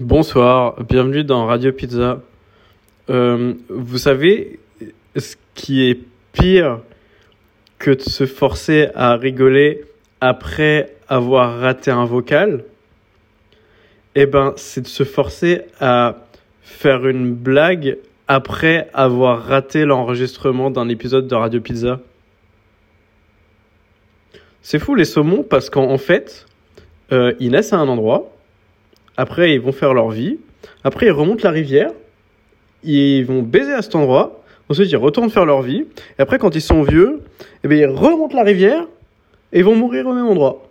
Bonsoir, bienvenue dans Radio Pizza. Euh, vous savez ce qui est pire que de se forcer à rigoler après avoir raté un vocal Eh ben, c'est de se forcer à faire une blague après avoir raté l'enregistrement d'un épisode de Radio Pizza. C'est fou les saumons parce qu'en fait, euh, ils naissent à un endroit, après ils vont faire leur vie, après ils remontent la rivière, ils vont baiser à cet endroit, ensuite ils retournent faire leur vie, et après quand ils sont vieux, eh bien, ils remontent la rivière et vont mourir au même endroit.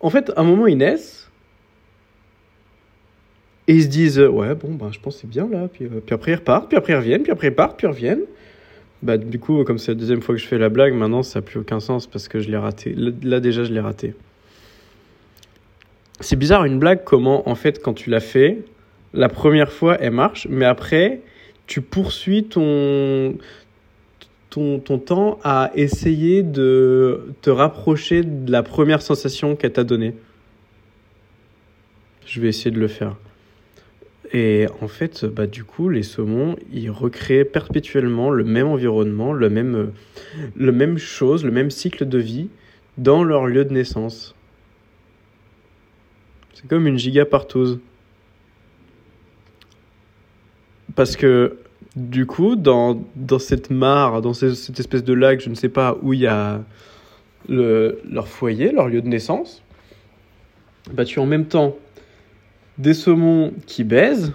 En fait, à un moment ils naissent, et ils se disent ouais bon ben je pense que c'est bien là, puis, euh, puis après ils repartent, puis après ils reviennent, puis après ils partent, puis ils reviennent. Bah, du coup, comme c'est la deuxième fois que je fais la blague, maintenant ça n'a plus aucun sens parce que je l'ai raté. Là, déjà, je l'ai raté. C'est bizarre une blague, comment en fait, quand tu l'as fait, la première fois elle marche, mais après, tu poursuis ton, ton, ton temps à essayer de te rapprocher de la première sensation qu'elle t'a donnée. Je vais essayer de le faire. Et en fait, bah, du coup, les saumons, ils recréent perpétuellement le même environnement, le même, le même chose, le même cycle de vie dans leur lieu de naissance. C'est comme une giga partouze. Parce que, du coup, dans, dans cette mare, dans ce- cette espèce de lac, je ne sais pas où il y a le, leur foyer, leur lieu de naissance, bah, tu as en même temps des saumons qui baisent.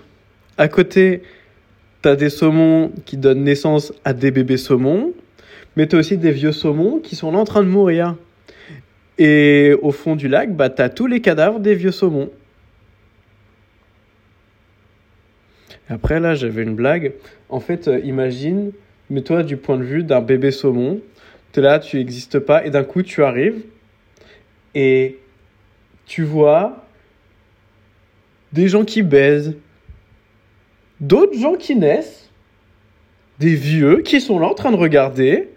À côté, tu as des saumons qui donnent naissance à des bébés saumons. Mais tu as aussi des vieux saumons qui sont là en train de mourir. Et au fond du lac, bah, tu tous les cadavres des vieux saumons. Après, là, j'avais une blague. En fait, euh, imagine, mets-toi du point de vue d'un bébé saumon. Tu es là, tu n'existes pas, et d'un coup, tu arrives et tu vois des gens qui baisent, d'autres gens qui naissent, des vieux qui sont là en train de regarder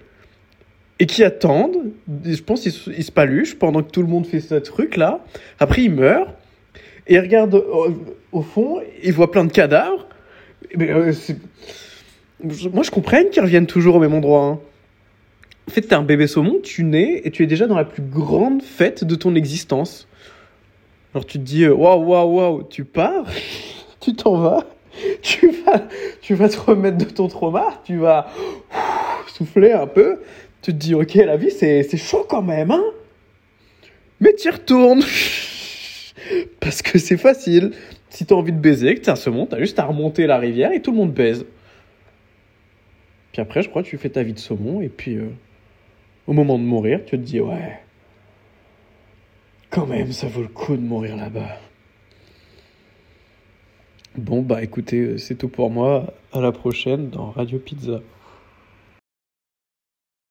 et qui attendent. Je pense qu'ils ils se paluchent pendant que tout le monde fait ce truc-là. Après, ils meurent et ils regardent au, fond, ils voient plein de cadavres. Mais, euh, Moi, je comprends qu'ils reviennent toujours au même endroit. hein. En fait, t'es un bébé saumon, tu nais et tu es déjà dans la plus grande fête de ton existence. Alors tu te dis, euh, waouh, waouh, waouh, tu pars, tu t'en vas, tu vas, tu vas te remettre de ton trauma, tu vas souffler un peu, tu te dis, ok, la vie c'est chaud quand même, hein Mais tu y retournes Parce que c'est facile. Si t'as envie de baiser, que t'es un saumon, t'as juste à remonter la rivière et tout le monde baise. Puis après, je crois tu fais ta vie de saumon et puis euh, au moment de mourir, tu te dis, ouais. Quand même, ça vaut le coup de mourir là-bas. Bon, bah écoutez, c'est tout pour moi. À la prochaine dans Radio Pizza.